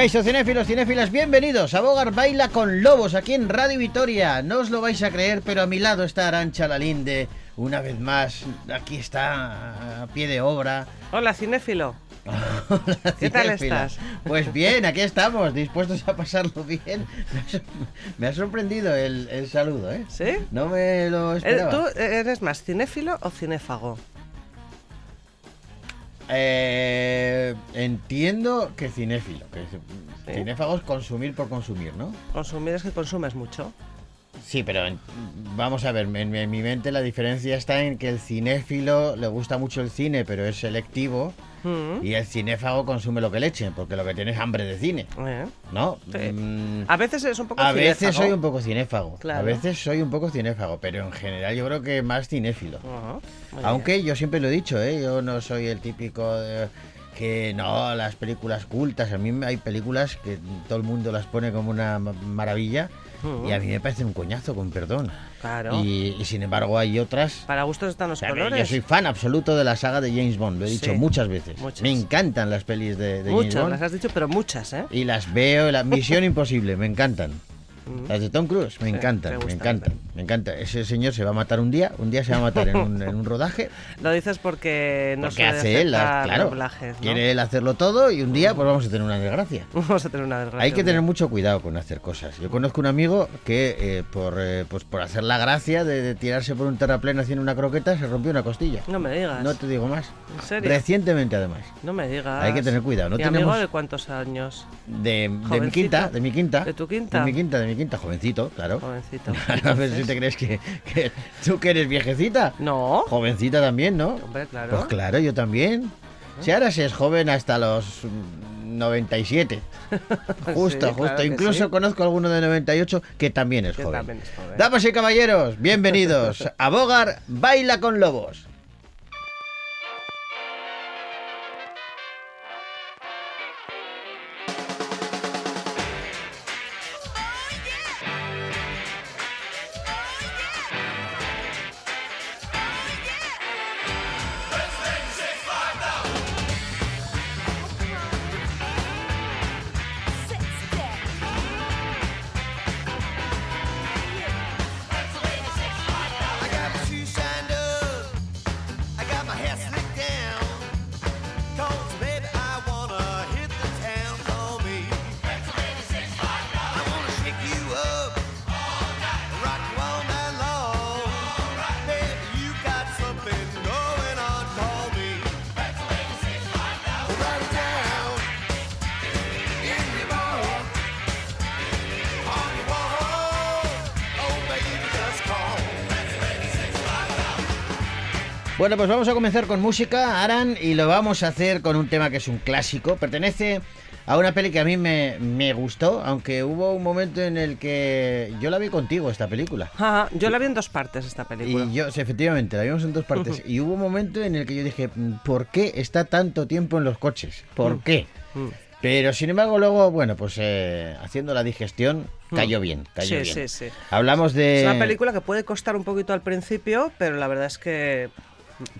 Caixo cinéfilos, cinéfilas, bienvenidos a Bogar Baila con Lobos aquí en Radio Vitoria. No os lo vais a creer, pero a mi lado está Arancha Lalinde. Una vez más, aquí está a pie de obra. Hola, cinéfilo. Hola, ¿Qué tal estás? Pues bien, aquí estamos, dispuestos a pasarlo bien. Me ha sor- Me ha sorprendido el, el saludo, ¿eh? ¿Sí? No me lo Eh, esperaba. ¿Tú eres más cinéfilo o cinéfago? Eh, entiendo que cinéfilo, que cinéfago es consumir por consumir, ¿no? Consumir es que consumes mucho. Sí, pero en- vamos a ver, en, en mi mente la diferencia está en que el cinéfilo le gusta mucho el cine, pero es selectivo, Mm. y el cinéfago consume lo que le echen, porque lo que tiene es hambre de cine, Eh. ¿no? Sí. Mm, A veces es un poco a veces soy un poco cinéfago, a Claro. veces soy un poco cinéfago, pero en general yo creo que más cinéfilo. Aunque yo siempre lo he dicho, ¿eh? yo no soy el típico de que no, las películas cultas, a mí hay películas que todo el mundo las pone como una ma- maravilla y a mí me parecen un coñazo, con perdón. Claro. Y, y sin embargo hay otras... Para gustos están los O sea, colores. yo soy fan absoluto de la saga de James Bond, lo he dicho Sí, muchas veces. muchas. Me encantan las pelis de, de James Muchas, Bond. las has dicho, pero muchas, ¿eh? Y las veo, la Misión Imposible, me encantan. Las de Tom Cruise, me encantan, me gustan, encantan, me encanta. Ese señor se va a matar un día, un día se va a matar en un, en un rodaje. Lo dices porque no Porque hace él, claro. doblajes, ¿no? Quiere él hacerlo todo y un día pues vamos a tener una desgracia. Vamos a tener una desgracia. Hay que tener mucho cuidado con hacer cosas. Yo conozco un amigo que eh, por, eh, pues por hacer la gracia de, de tirarse por un terrapleno haciendo una croqueta se rompió una costilla. No me digas. No te digo más. ¿En serio? Recientemente además. No me digas. Hay que tener cuidado, no ¿Y tenemos- amigo de cuántos años? De, de mi quinta, de mi quinta. ¿De tu quinta? De mi quinta, de mi quinta, jovencito, claro. Jovencito. a ver si te crees que, que tú que eres viejecita. No. Jovencita también, ¿no? Hombre, claro. Pues claro, yo también. Si ahora se es joven hasta los mm, 97. Justo, Sí, justo. claro Incluso sí. conozco a alguno de 98 que también es Que joven. también es joven. Damas y caballeros, bienvenidos a Bogar Baila con Lobos. Bueno, pues vamos a comenzar con música, Aran, y lo vamos a hacer con un tema que es un clásico. Pertenece a una peli que a mí me, me gustó, aunque hubo un momento en el que yo la vi contigo, esta película. Ajá, yo la vi en dos partes esta película. Y yo, sí, efectivamente, la vimos en dos partes. Y hubo un momento en el que yo dije, ¿por qué está tanto tiempo en los coches? ¿Por qué? Mm. Pero sin embargo, luego, bueno, pues eh, haciendo la digestión, cayó bien, cayó Sí, bien. sí, sí. Hablamos de. Es una película que puede costar un poquito al principio, pero la verdad es que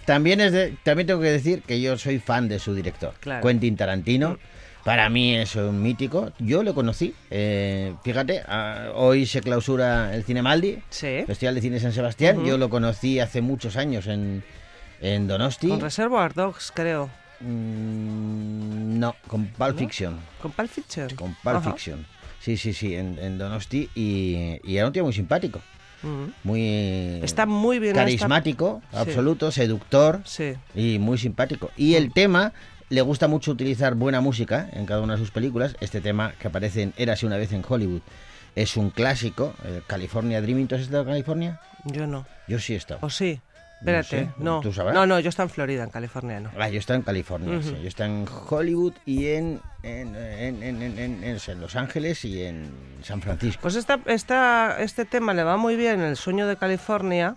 También es de, también tengo que decir que yo soy fan de su director, Claro. Quentin Tarantino. Para mí es un mítico. Yo lo conocí. eh, fíjate, ah, hoy se clausura el Cinemaldi, sí. Festival de Cine San Sebastián. Yo lo conocí hace muchos años en, en Donosti. Con Reservoir Dogs, creo. Mm, no, con Pulp Fiction. Con Pulp Fiction. Con Pulp. Fiction. Sí, sí, sí, en, en Donosti. Y, y era un tío muy simpático. Mm. Muy Está muy bien esta- carismático, Sí. absoluto, seductor. Sí. y muy simpático. Y el tema le gusta mucho utilizar buena música en cada una de sus películas. Este tema que aparece en Érase una vez en Hollywood es un clásico. eh, California Dreaming. ¿Tú has estado en California? Yo no. Yo sí he estado. ¿O sí? Espérate, sé, no. No, no, yo estoy en Florida, en California, no. Ah, yo estado en California, sí. Yo estado en Hollywood y en, en, en- en- en- Los Ángeles y en San Francisco. Pues esta, esta, este tema le va muy bien, El sueño de California,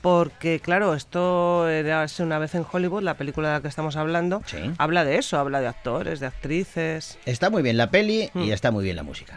porque, claro, esto era hace una vez en Hollywood, la película de la que estamos hablando, Sí. habla de eso, habla de actores, de actrices. Está muy bien la peli y Mm. está muy bien la música.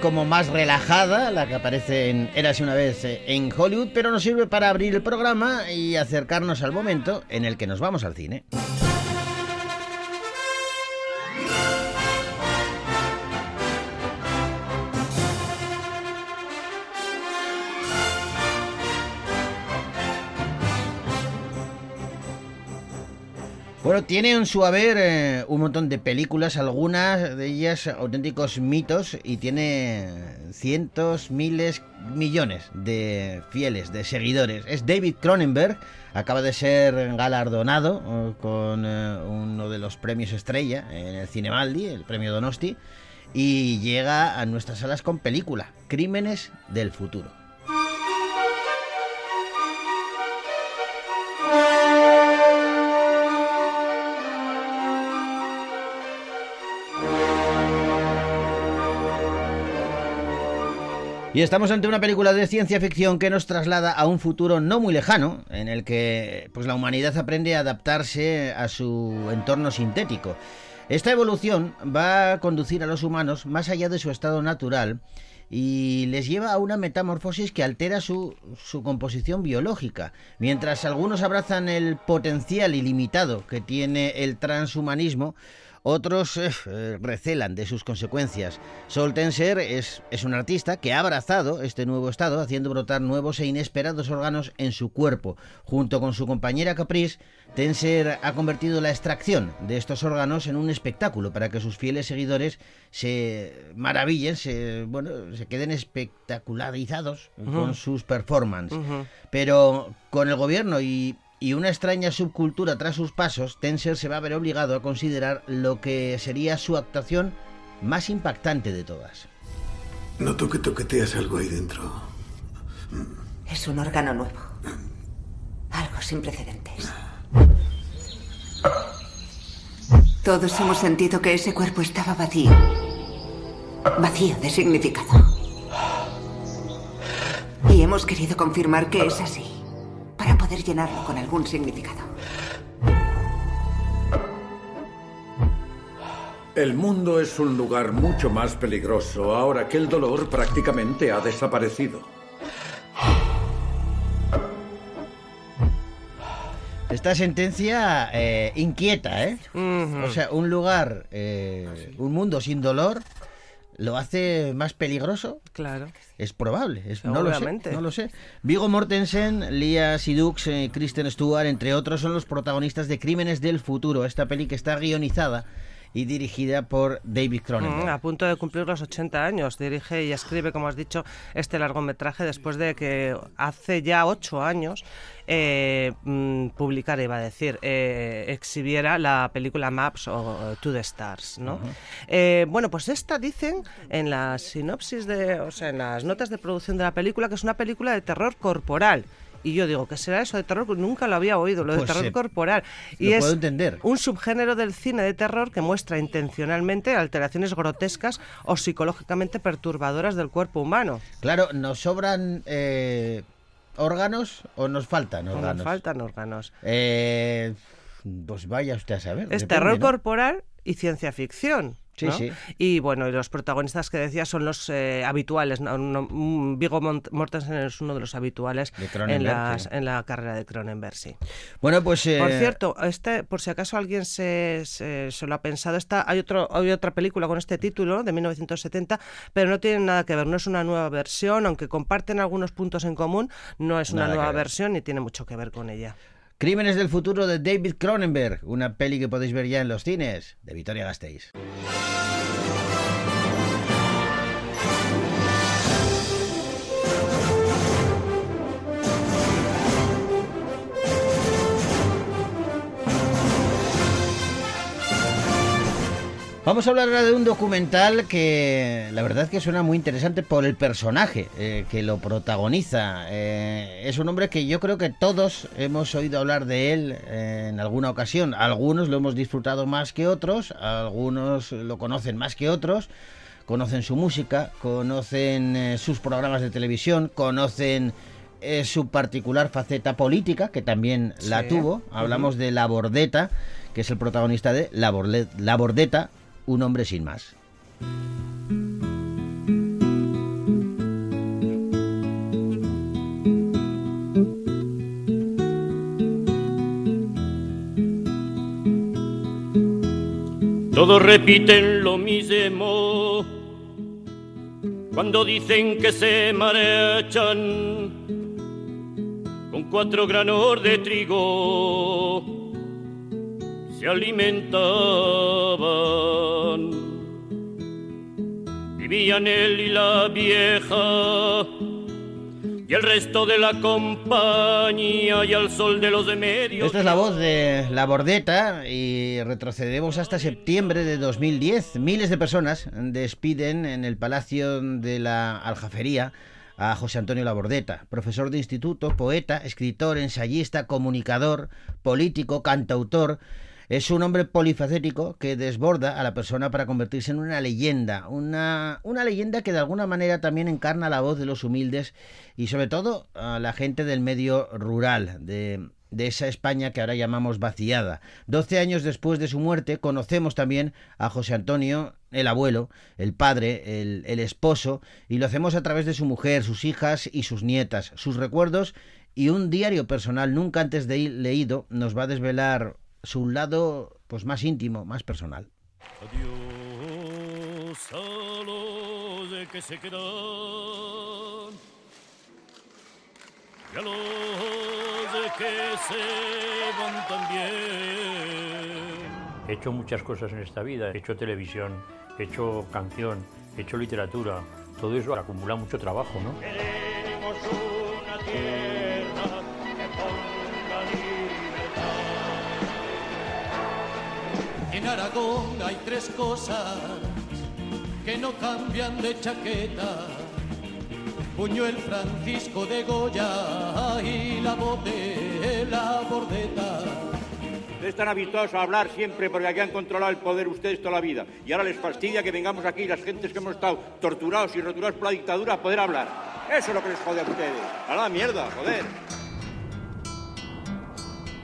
Como más relajada, la que aparece en Érase una vez eh, en Hollywood, pero nos sirve para abrir el programa y acercarnos al momento en el que nos vamos al cine. Bueno, tiene en su haber eh, un montón de películas, algunas de ellas auténticos mitos y tiene cientos, miles, millones de fieles, de seguidores. Es David Cronenberg, acaba de ser galardonado eh, con eh, uno de los premios estrella en el Cinemaldi, el premio Donosti, y llega a nuestras salas con película, Crímenes del Futuro. Y estamos ante una película de ciencia ficción que nos traslada a un futuro no muy lejano, en el que pues, la humanidad aprende a adaptarse a su entorno sintético. Esta evolución va a conducir a los humanos más allá de su estado natural y les lleva a una metamorfosis que altera su, su composición biológica. Mientras algunos abrazan el potencial ilimitado que tiene el transhumanismo, otros eh, recelan de sus consecuencias. Sol Tenser es, es un artista que ha abrazado este nuevo estado, haciendo brotar nuevos e inesperados órganos en su cuerpo. Junto con su compañera Caprice, Tenser ha convertido la extracción de estos órganos en un espectáculo para que sus fieles seguidores se maravillen, se, bueno, se queden espectacularizados con sus performances. Pero con el gobierno y y una extraña subcultura tras sus pasos, Tenser se va a ver obligado a considerar lo que sería su actuación más impactante de todas. Noto que toqueteas algo ahí dentro. Es un órgano nuevo. Algo sin precedentes. Todos hemos sentido que ese cuerpo estaba vacío. Vacío de significado. Y hemos querido confirmar que es así. Poder llenarlo con algún significado. El mundo es un lugar mucho más peligroso ahora que el dolor prácticamente ha desaparecido. Esta sentencia eh, inquieta, ¿eh? O sea, un lugar, eh, un mundo sin dolor, lo hace más peligroso. Claro. Es probable, es, no lo sé, no lo sé. Vigo Mortensen, Lia Sidux, eh, Kristen Stewart, entre otros, son los protagonistas de Crímenes del Futuro, esta peli que está guionizada y dirigida por David Cronenberg. Mm, a punto de cumplir los 80 años. Dirige y escribe, como has dicho, este largometraje después de que hace ya 8 años eh, mm, publicara, iba a decir, eh, exhibiera la película Maps o To the Stars. ¿no? Eh, bueno, pues esta dicen en la sinopsis, de, o sea, en las notas de producción de la película, que es una película de terror corporal. Y yo digo, ¿qué será eso de terror? Nunca lo había oído, lo de Pues, terror eh, corporal. lo Y es puedo entender. un subgénero del cine de terror que muestra intencionalmente alteraciones grotescas o psicológicamente perturbadoras del cuerpo humano. Claro, ¿nos sobran eh, órganos o nos faltan No órganos? nos faltan órganos. Eh, pues vaya usted a saber. Es terror ¿no? corporal y ciencia ficción. Sí, ¿no? sí. Y bueno, y los protagonistas que decía son los eh, habituales. ¿no? Mont- Mortensen es uno de los habituales De en, las- sí. en la carrera de Cronenberg, sí. Bueno, pues... eh, Por cierto, este, por si acaso alguien se, se, se lo ha pensado, esta, hay, otro, hay otra película con este título de 1970, pero no tiene nada que ver, no es una nueva versión, aunque comparten algunos puntos en común, no es una Nada nueva ver. versión ni tiene mucho que ver con ella. Crímenes del futuro de David Cronenberg, una peli que podéis ver ya en los cines, de Victoria Gasteiz. Vamos a hablar ahora de un documental que la verdad que suena muy interesante por el personaje eh, que lo protagoniza. Eh, es un hombre que yo creo que todos hemos oído hablar de él eh, en alguna ocasión. Algunos lo hemos disfrutado más que otros, algunos lo conocen más que otros. Conocen su música, conocen sus programas de televisión, conocen eh, su particular faceta política, que también la tuvo. Hablamos de La Bordeta, que es el protagonista de La, Borle- La Bordeta, un hombre sin más. Todos repiten lo mismo cuando dicen que se marchan con cuatro granos de trigo se alimentaban. Vivían él y la vieja y el resto de la compañía y al sol de los de medio. Esta es la voz de La Bordeta y retrocedemos hasta septiembre de 2010. Miles de personas despiden en el Palacio de la Aljafería a José Antonio Labordeta, profesor de instituto, poeta, escritor, ensayista, comunicador, político, cantautor. Es un hombre polifacético que desborda a la persona para convertirse en una leyenda, una, una leyenda que de alguna manera también encarna la voz de los humildes y sobre todo a la gente del medio rural, de, de esa España que ahora llamamos vaciada. Doce años después de su muerte conocemos también a José Antonio, el abuelo, el padre, el, el esposo, y lo hacemos a través de su mujer, sus hijas y sus nietas. Sus recuerdos y un diario personal nunca antes de leído nos va a desvelar su lado pues más íntimo, más personal. Adiós a los de que se quedan y a los de que se van también. He hecho muchas cosas en esta vida. He hecho televisión, he hecho canción, he hecho literatura. Todo eso acumula mucho trabajo, ¿no? Queremos una tierra En Aragón hay tres cosas que no cambian de chaqueta. Buñuel Francisco de Goya y la voz de la bordeta. Están habituados a hablar siempre porque aquí han controlado el poder ustedes toda la vida. Y ahora les fastidia que vengamos aquí las gentes que hemos estado torturados y roturados por la dictadura a poder hablar. Eso es lo que les jode a ustedes. A la mierda, joder.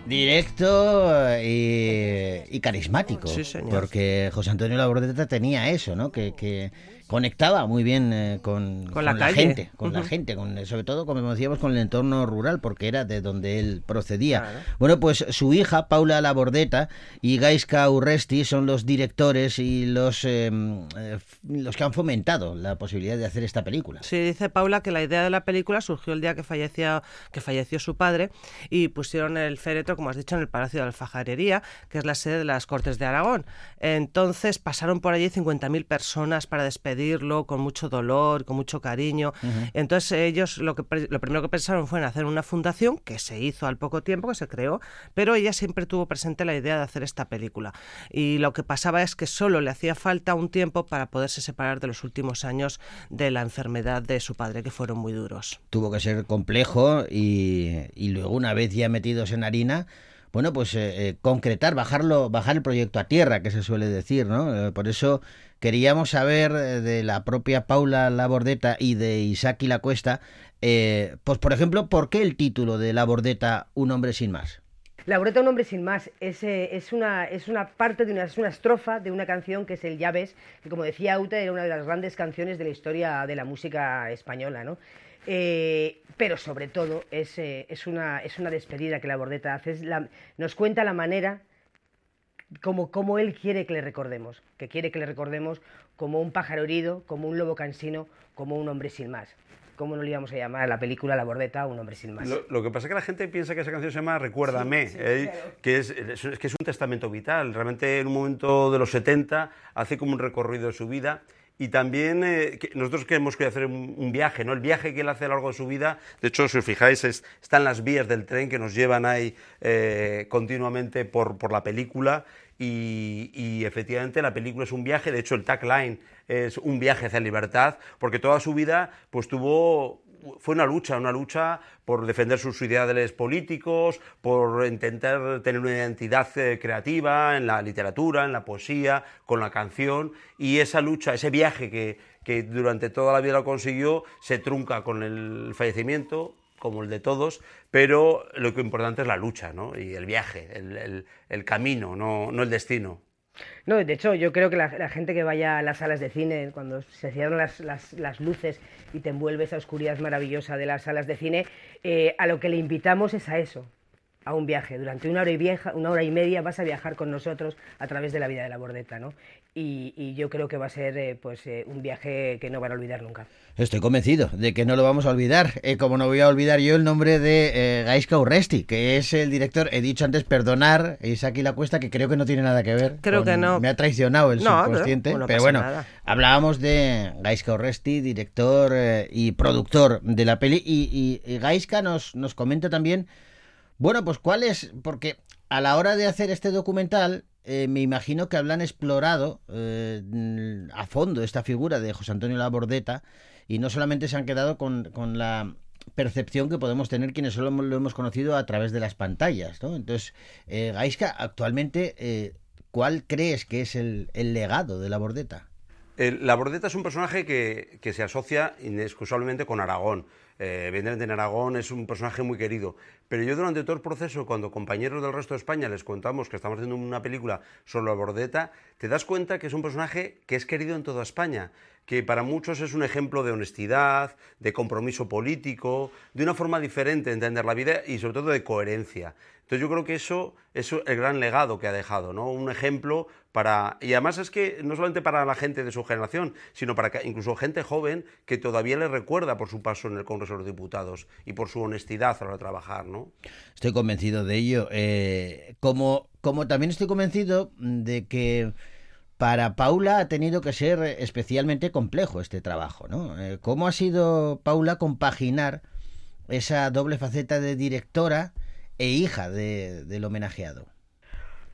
Directo y, y carismático. Sí, señor. Porque José Antonio Labordeta tenía eso, ¿no? Que, que conectaba muy bien eh, con, Con la calle. gente, con la Ujú. gente, con, sobre todo, como decíamos, con el entorno rural, porque era de donde él procedía. Claro. Bueno, pues su hija, Paula Labordeta, y Gaisca Urresti son los directores y los, eh, eh, los que han fomentado la posibilidad de hacer esta película. Sí, dice Paula que la idea de la película surgió el día que falleció, que falleció su padre y pusieron el féretro, como has dicho, en el Palacio de Alfajarería, que es la sede de las Cortes de Aragón. Entonces pasaron por allí 50.000 personas para despedirlo con mucho dolor, con mucho cariño. Entonces ellos lo, que, lo primero que pensaron fue en hacer una fundación, que se hizo al poco tiempo, que se creó, pero ella siempre tuvo presente la idea de hacer esta película. Y lo que pasaba es que solo le hacía falta un tiempo para poderse separar de los últimos años de la enfermedad de su padre, que fueron muy duros. tuvo que ser complejo y, y luego una vez ya metidos en harina, bueno, pues eh, eh, concretar, bajarlo, bajar el proyecto a tierra, que se suele decir, ¿no? Eh, por eso queríamos saber de la propia Paula Labordeta y de Isaki La Cuesta, pues por ejemplo, ¿por qué el título de Labordeta Un hombre sin más? La Laboreta, un hombre sin más, es, es, una, es una parte de una, es una estrofa de una canción que es el Ya ves, que como decía Auta, era una de las grandes canciones de la historia de la música española, ¿no? Eh, pero sobre todo es, eh, es, una, es una despedida que la Bordeta hace, es la- nos cuenta la manera como, como él quiere que le recordemos, que quiere que le recordemos como un pájaro herido, como un lobo cansino, como un hombre sin más. ¿Cómo no le íbamos a llamar a la película La Bordeta un hombre sin más? Lo, lo que pasa es que la gente piensa que esa canción se llama Recuérdame, Sí, sí, eh, claro. que, es, es- es que es un testamento vital. Realmente en un momento de los 70 hace como un recorrido de su vida. Y también eh, nosotros queremos que hacer un, viaje, ¿no? El viaje que él hace a lo largo de su vida, de hecho, si os fijáis, es- están las vías del tren que nos llevan ahí eh, continuamente por, por la película. Y, y efectivamente la película es un viaje, de hecho el tagline es un viaje hacia libertad, porque toda su vida pues tuvo fue una lucha, una lucha por defender sus ideales políticos, por intentar tener una identidad eh, creativa en la literatura, en la poesía, con la canción, y esa lucha, ese viaje que, que durante toda la vida lo consiguió, se trunca con el fallecimiento, como el de todos, pero lo que importante es la lucha, ¿no? Y el viaje, el, el- camino, no, no el destino. No, de hecho, yo creo que la, la gente que vaya a las salas de cine, cuando se cierran las, las- las luces y te envuelve esa oscuridad maravillosa de las salas de cine, eh, a lo que le invitamos es a eso, a un viaje. Durante una hora y, vieja, una hora y media vas a viajar con nosotros a través de la vida de la bordeta, ¿no? Y, y yo creo que va a ser eh, pues, eh, un viaje que no van a olvidar nunca. Estoy convencido de que no lo vamos a olvidar, eh, como no voy a olvidar yo el nombre de eh, Gaisca Urresti, que es el director, he dicho antes, perdonar, Isaki La Cuesta, que creo que no tiene nada que ver. Creo que no. Me ha traicionado el No, subconsciente, pero- no pero bueno, nada. hablábamos de Gaisca Urresti, director eh, y productor de la peli, y, y, y Gaisca nos, nos comenta también, bueno, pues cuál es, porque a la hora de hacer este documental, eh, me imagino que habrán explorado eh, a fondo esta figura de José Antonio Labordeta y no solamente se han quedado con, con la percepción que podemos tener quienes solo lo hemos conocido a través de las pantallas, ¿no? Entonces, eh, Gaisca, actualmente, eh, ¿cuál crees que es el, el legado de Labordeta? La Bordeta es un personaje que, que se asocia inexcusablemente con Aragón. Eh, evidentemente en Aragón es un personaje muy querido. Pero yo durante todo el proceso, cuando compañeros del resto de España les contamos que estamos haciendo una película sobre la Bordeta, te das cuenta que es un personaje que es querido en toda España, que para muchos es un ejemplo de honestidad, de compromiso político, de una forma diferente de entender la vida y sobre todo de coherencia. Entonces yo creo que eso es el gran legado que ha dejado, ¿no? Un ejemplo para... Y además es que no solamente para la gente de su generación, sino para que incluso gente joven que todavía le recuerda por su paso en el Congreso los Diputados y por su honestidad a la hora de trabajar, ¿no? Estoy convencido de ello. Eh, como, como también estoy convencido de que para Paula ha tenido que ser especialmente complejo este trabajo, ¿no? Eh, ¿Cómo ha sido Paula compaginar esa doble faceta de directora e hija de- del homenajeado?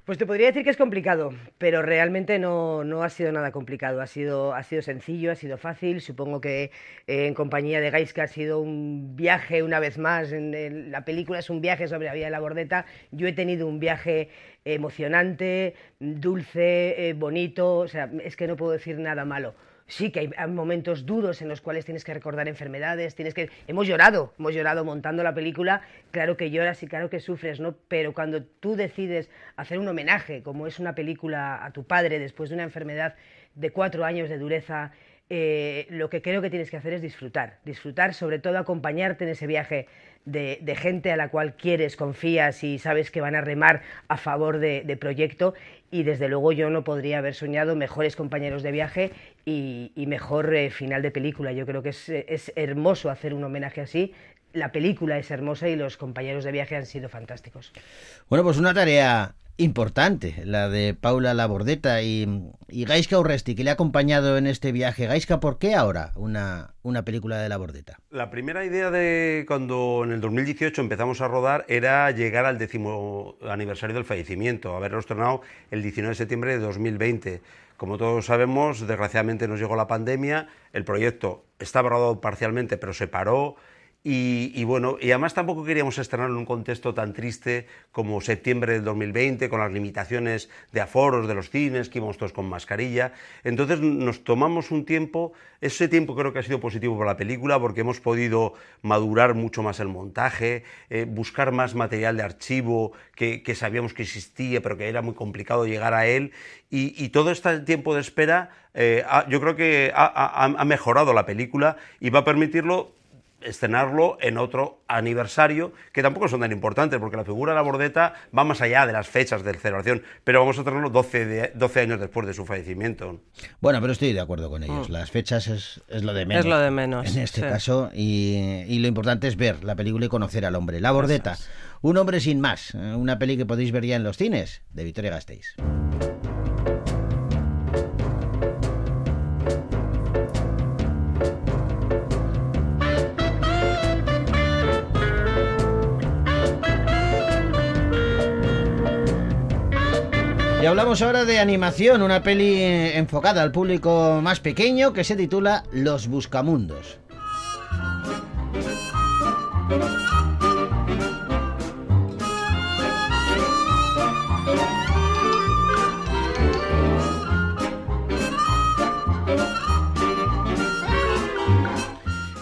Pues te podría decir que es complicado, pero realmente no, no ha sido nada complicado. Ha sido, ha sido sencillo, ha sido fácil. Supongo que eh, en compañía de Gaiska ha sido un viaje una vez más. En, la película es un viaje sobre la vida de la bordeta. Yo he tenido un viaje emocionante, dulce, eh, bonito. O sea, es que no puedo decir nada malo. Sí que hay, momentos duros en los cuales tienes que recordar enfermedades, tienes que... Hemos llorado, hemos llorado montando la película, claro que lloras y claro que sufres, ¿no? Pero cuando tú decides hacer un homenaje, como es una película a tu padre después de una enfermedad de cuatro años de dureza, eh, lo que creo que tienes que hacer es disfrutar, disfrutar, sobre todo acompañarte en ese viaje de, de gente a la cual quieres, confías y sabes que van a remar a favor de, de proyecto y desde luego yo no podría haber soñado mejores compañeros de viaje y, mejor eh, final de película. Yo creo que es, es hermoso hacer un homenaje así. La película es hermosa y los compañeros de viaje han sido fantásticos. Bueno, pues una tarea importante, la de Paula Labordeta y, y Gaisca Urresti, que le ha acompañado en este viaje. Gaisca, ¿por qué ahora una, una película de Labordeta? La primera idea de cuando en el 2018 empezamos a rodar era llegar al décimo aniversario del fallecimiento, haberlo estrenado el 19 de septiembre de 2020. Como todos sabemos, desgraciadamente nos llegó la pandemia, el proyecto estaba rodado parcialmente, pero se paró. Y, y, bueno, y además tampoco queríamos estrenarlo en un contexto tan triste como septiembre del 2020, con las limitaciones de aforos de los cines, que íbamos todos con mascarilla. Entonces nos tomamos un tiempo, ese tiempo creo que ha sido positivo para la película porque hemos podido madurar mucho más el montaje, eh, buscar más material de archivo que, que, sabíamos que existía, pero que era muy complicado llegar a él. Y, y todo este tiempo de espera, eh, ha, yo creo que ha, ha, ha mejorado la película y va a permitirlo estrenarlo en otro aniversario, que tampoco son tan importantes, porque la figura de la bordeta va más allá de las fechas de celebración, pero vamos a tenerlo 12, de, 12 años después de su fallecimiento. Bueno, pero estoy de acuerdo con ellos. Mm. Las fechas es, es, lo de menos. Es lo de menos. En este sí. caso, y, y, lo importante es ver la película y conocer al hombre. La bordeta, un hombre sin más, una peli que podéis ver ya en los cines, de Victoria Gasteiz. Hablamos ahora de animación, una peli enfocada al público más pequeño que se titula Los Buscamundos.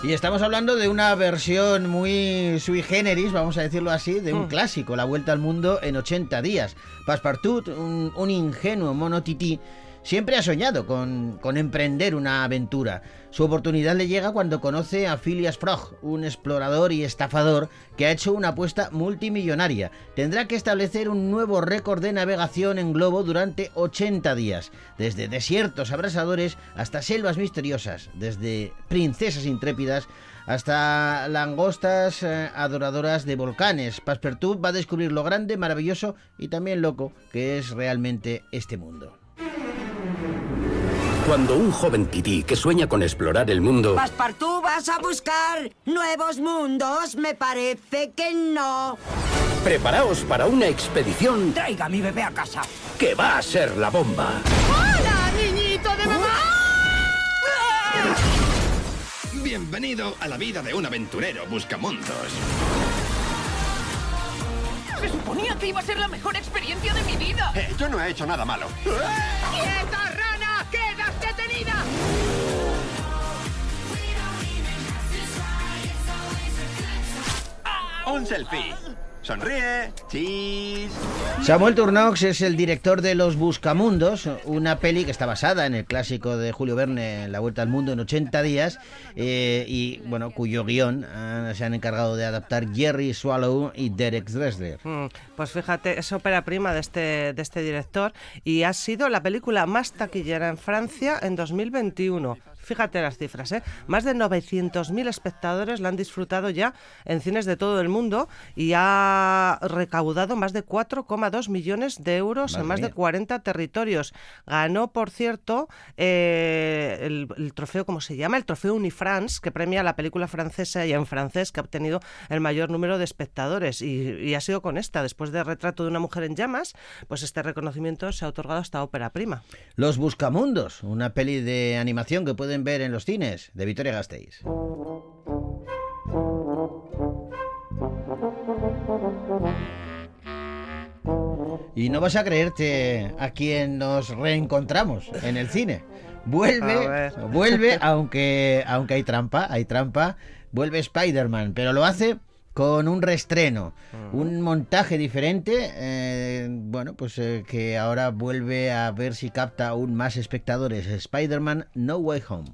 Y estamos hablando de una versión muy sui generis, vamos a decirlo así, de un mm. clásico, La Vuelta al Mundo en 80 días. Passepartout, un, un ingenuo mono tití, siempre ha soñado con, emprender una aventura. Su oportunidad le llega cuando conoce a Phileas Fogg, un explorador y estafador que ha hecho una apuesta multimillonaria. Tendrá que establecer un nuevo récord de navegación en globo durante 80 días, desde desiertos abrasadores hasta selvas misteriosas, desde princesas intrépidas hasta langostas eh, adoradoras de volcanes. Passepartout va a descubrir lo grande, maravilloso y también loco que es realmente este mundo. Cuando un joven tití que sueña con explorar el mundo... Passepartout, vas a buscar nuevos mundos. Me parece que no. Preparaos para una expedición... Traiga a mi bebé a casa. Que va a ser la bomba. ¡Hola, niñito de mamá! Bienvenido a la vida de un aventurero buscamundos. Se suponía que iba a ser la mejor experiencia de mi vida. Eh, yo no he hecho nada malo. ¡Quedas detenida! Un selfie. Sonríe. Cheese. Samuel Turnox es el director de Los Buscamundos, una peli que está basada en el clásico de Julio Verne, La Vuelta al Mundo en 80 días, eh, y bueno, cuyo guion eh, se han encargado de adaptar Jerry Swallow y Derek Dressler. Mm, pues fíjate, es ópera prima de este, de este director y ha sido la película más taquillera en Francia en 2021 fíjate las cifras, ¿eh? más de 900.000 espectadores la han disfrutado ya en cines de todo el mundo y ha recaudado más de 4,2 millones de euros Madre en más mía. de 40 territorios. Ganó, por cierto, eh, el, el, trofeo, ¿cómo se llama? El trofeo Unifrance, que premia la película francesa y en francés que ha obtenido el mayor número de espectadores. Y, y ha sido con esta, después de Retrato de una mujer en llamas, pues este reconocimiento se ha otorgado a esta ópera prima. Los Buscamundos, una peli de animación que pueden ver en los cines de Vitoria Gasteiz. Y no vas a creerte a quien nos reencontramos en el cine. Vuelve, vuelve, aunque, aunque hay trampa, hay trampa, vuelve Spider-Man, pero lo hace con un reestreno, un montaje diferente, eh, bueno, pues eh, que ahora vuelve a ver si capta aún más espectadores. Spider-Man No Way Home.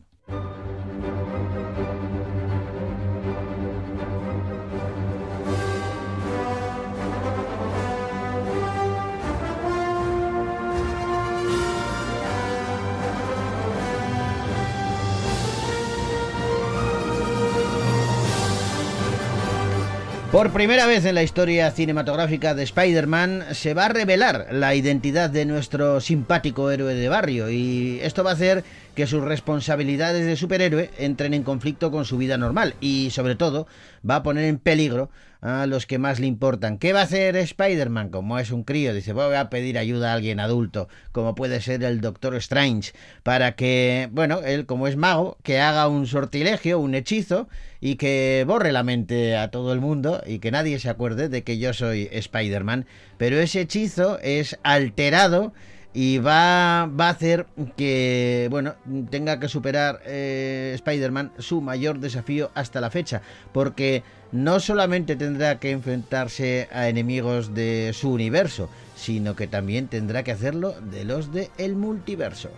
Por primera vez en la historia cinematográfica de Spider-Man se va a revelar la identidad de nuestro simpático héroe de barrio y esto va a hacer que sus responsabilidades de superhéroe entren en conflicto con su vida normal y sobre todo va a poner en peligro a los que más le importan. ¿Qué va a hacer Spider-Man? Como es un crío, dice, voy a pedir ayuda a alguien adulto, como puede ser el Doctor Strange, para que, bueno, él como es mago, que haga un sortilegio, un hechizo, y que borre la mente a todo el mundo y que nadie se acuerde de que yo soy Spider-Man. Pero ese hechizo es alterado y va, va a hacer que bueno tenga que superar eh, Spider-Man su mayor desafío hasta la fecha porque no solamente tendrá que enfrentarse a enemigos de su universo sino que también tendrá que hacerlo de los de el multiverso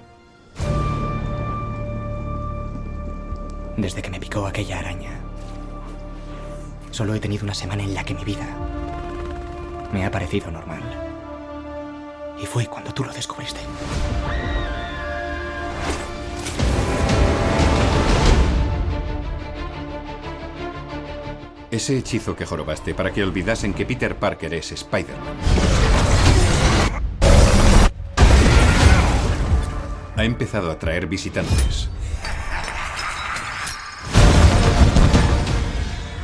Desde que me picó aquella araña, solo he tenido una semana en la que mi vida me ha parecido normal. Y fue cuando tú lo descubriste. Ese hechizo que jorobaste para que olvidasen que Peter Parker es Spider-Man. Ha empezado a traer visitantes.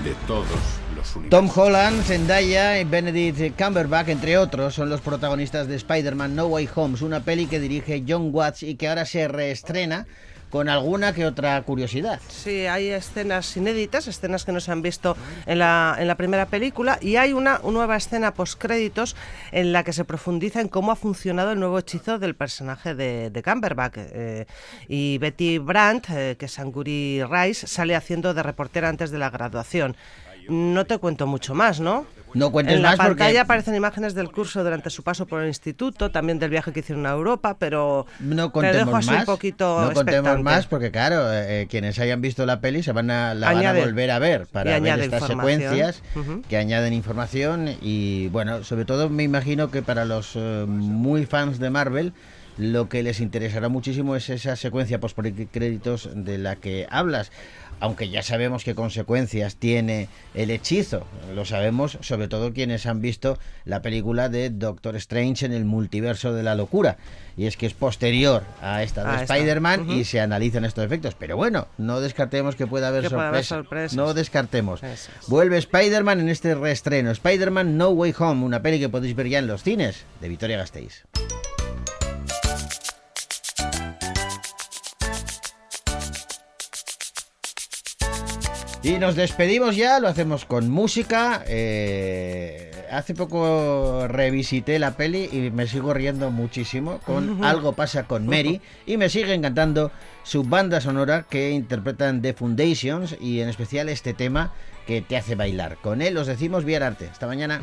De todos los universos. Tom Holland, Zendaya y Benedict Cumberbatch, entre otros, son los protagonistas de Spider-Man No Way Home, una peli que dirige John Watts y que ahora se reestrena con alguna que otra curiosidad. Sí, hay escenas inéditas, escenas que no se han visto en la, en la primera película y hay una, nueva escena postcréditos en la que se profundiza en cómo ha funcionado el nuevo hechizo del personaje de, de Cumberbatch. eh, y Betty Brandt, eh, que es Anguri Rice, sale haciendo de reportera antes de la graduación. No te cuento mucho más, ¿no? No cuentes en la más porque- pantalla aparecen imágenes del curso durante su paso por el instituto, también del viaje que hicieron a Europa, pero No te dejo contemos así más. un poquito no contemos expectante. más porque claro, eh, eh, quienes hayan visto la peli se van a la van a volver a ver para ver estas secuencias que añaden información y bueno, sobre todo me imagino que para los eh, muy fans de Marvel lo que les interesará muchísimo es esa secuencia post créditos de la que hablas. Aunque ya sabemos qué consecuencias tiene el hechizo, lo sabemos sobre todo quienes han visto la película de Doctor Strange en el multiverso de la locura. Y es que es posterior a esta de A esta. Spider-Man Ujú. y se analizan estos efectos. Pero bueno, no descartemos que pueda haber Que pueda haber sorpresa. sorpresas. No descartemos. Es. Vuelve Spider-Man en este reestreno. Spider-Man No Way Home, una peli que podéis ver ya en los cines de Victoria Gasteiz. Y nos despedimos ya, lo hacemos con música. eh, hace poco revisité la peli y me sigo riendo muchísimo con Algo pasa con Mary y me sigue encantando su banda sonora que interpretan The Foundations y en especial este tema que te hace bailar. Con él os decimos bien arte. Hasta mañana.